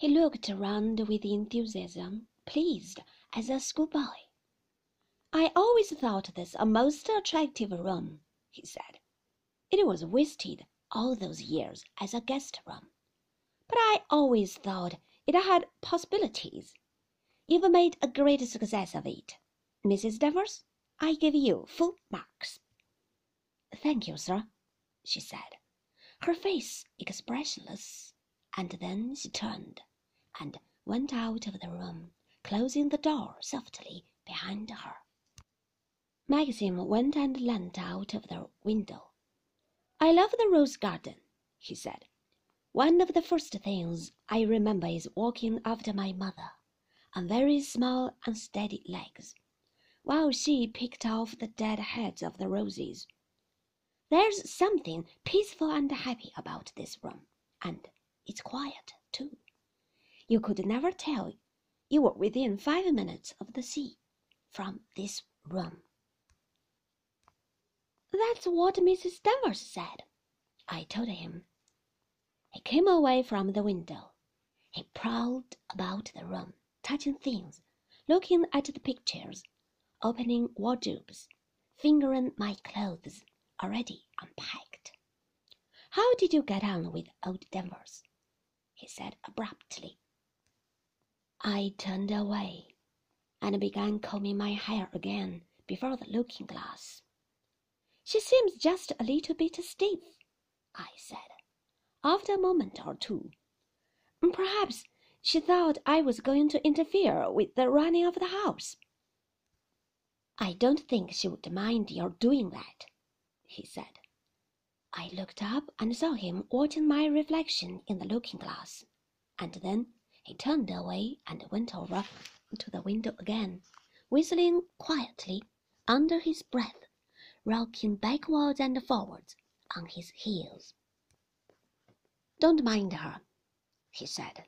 He looked around with enthusiasm, pleased as a schoolboy. I always thought this a most attractive room, he said. It was wasted all those years as a guest room, but I always thought it had possibilities. You've made a great success of it, Mrs. Danvers. I give you full marks. Thank you, sir, she said, her face expressionless, and then she turned and went out of the room, closing the door softly behind her. Maxim went and leant out of the window. I love the rose garden, he said. One of the first things I remember is walking after my mother on very small, unsteady legs, while she picked off the dead heads of the roses. There's something peaceful and happy about this room, and it's quiet, too. You could never tell you were within five minutes of the sea from this room. That's what Mrs. Danvers said, I told him. He came away from the window. He prowled about the room, touching things, looking at the pictures, opening wardrobes, fingering my clothes already unpacked. How did you get on with old Danvers? he said abruptly. I turned away and began combing my hair again before the looking glass. She seems just a little bit stiff, I said, after a moment or two. Perhaps she thought I was going to interfere with the running of the house. I don't think she would mind your doing that, he said. I looked up and saw him watching my reflection in the looking glass, and then he turned away and went over to the window again, whistling quietly under his breath rocking backwards and forwards on his heels. Don't mind her, he said.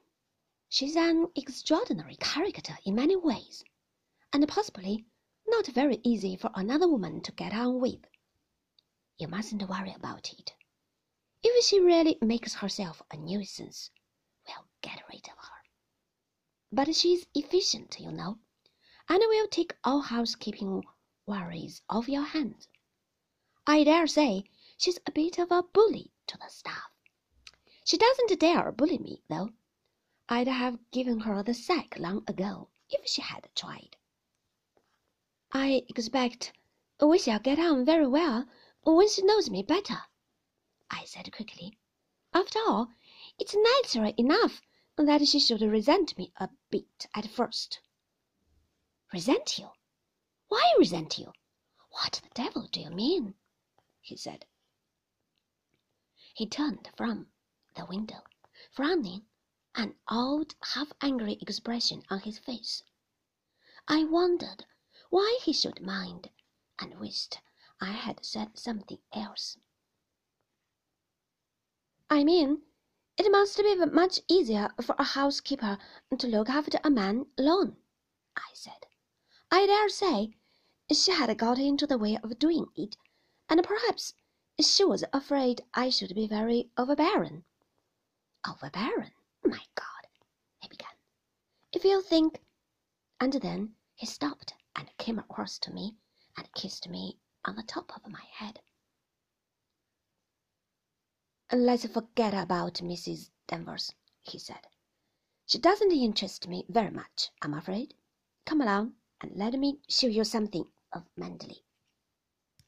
She's an extraordinary character in many ways, and possibly not very easy for another woman to get on with. You mustn't worry about it. If she really makes herself a nuisance, we'll get rid of her. But she's efficient, you know, and will take all housekeeping worries off your hands. I dare say she's a bit of a bully to the staff. She doesn't dare bully me, though. I'd have given her the sack long ago if she had tried. I expect we shall get on very well when she knows me better, I said quickly. After all, it's natural enough that she should resent me a bit at first. Resent you? Why resent you? What the devil do you mean? he said. He turned from the window, frowning, an odd, half angry expression on his face. I wondered why he should mind, and wished I had said something else. I mean, it must be much easier for a housekeeper to look after a man alone, I said. I dare say she had got into the way of doing it and perhaps she was afraid I should be very overbearing. Overbearing? My God, he began. If you think. And then he stopped and came across to me and kissed me on the top of my head. Let's forget about Mrs. Danvers, he said. She doesn't interest me very much, I'm afraid. Come along and let me show you something of Manderley.